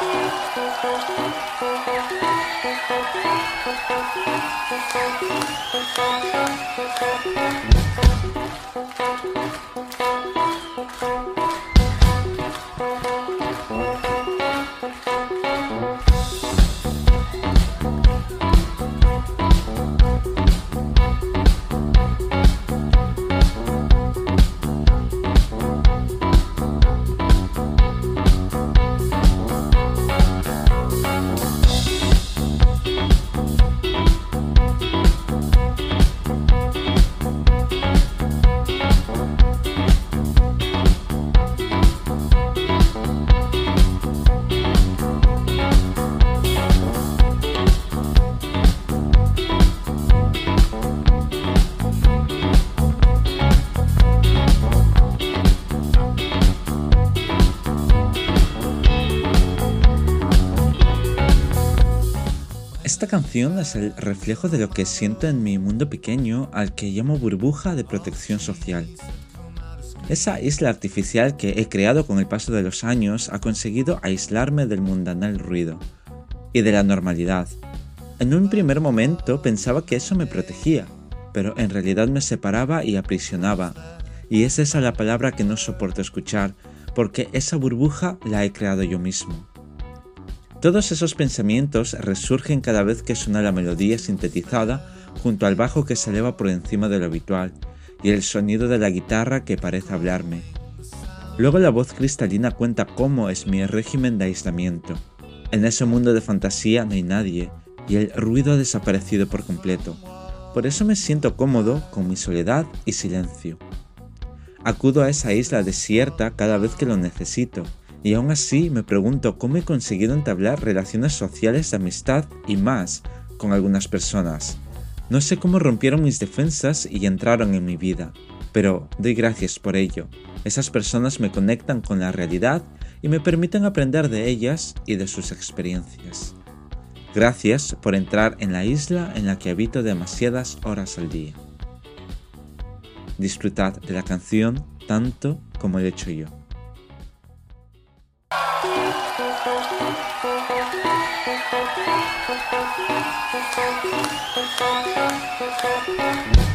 Thank Esta canción es el reflejo de lo que siento en mi mundo pequeño al que llamo burbuja de protección social. Esa isla artificial que he creado con el paso de los años ha conseguido aislarme del mundanal ruido y de la normalidad. En un primer momento pensaba que eso me protegía, pero en realidad me separaba y aprisionaba. Y es esa la palabra que no soporto escuchar, porque esa burbuja la he creado yo mismo. Todos esos pensamientos resurgen cada vez que suena la melodía sintetizada junto al bajo que se eleva por encima de lo habitual y el sonido de la guitarra que parece hablarme. Luego la voz cristalina cuenta cómo es mi régimen de aislamiento. En ese mundo de fantasía no hay nadie y el ruido ha desaparecido por completo. Por eso me siento cómodo con mi soledad y silencio. Acudo a esa isla desierta cada vez que lo necesito y aún así me pregunto cómo he conseguido entablar relaciones sociales de amistad y más con algunas personas. No sé cómo rompieron mis defensas y entraron en mi vida, pero doy gracias por ello. Esas personas me conectan con la realidad y me permiten aprender de ellas y de sus experiencias. Gracias por entrar en la isla en la que habito demasiadas horas al día. Disfrutad de la canción tanto como he hecho yo. Thank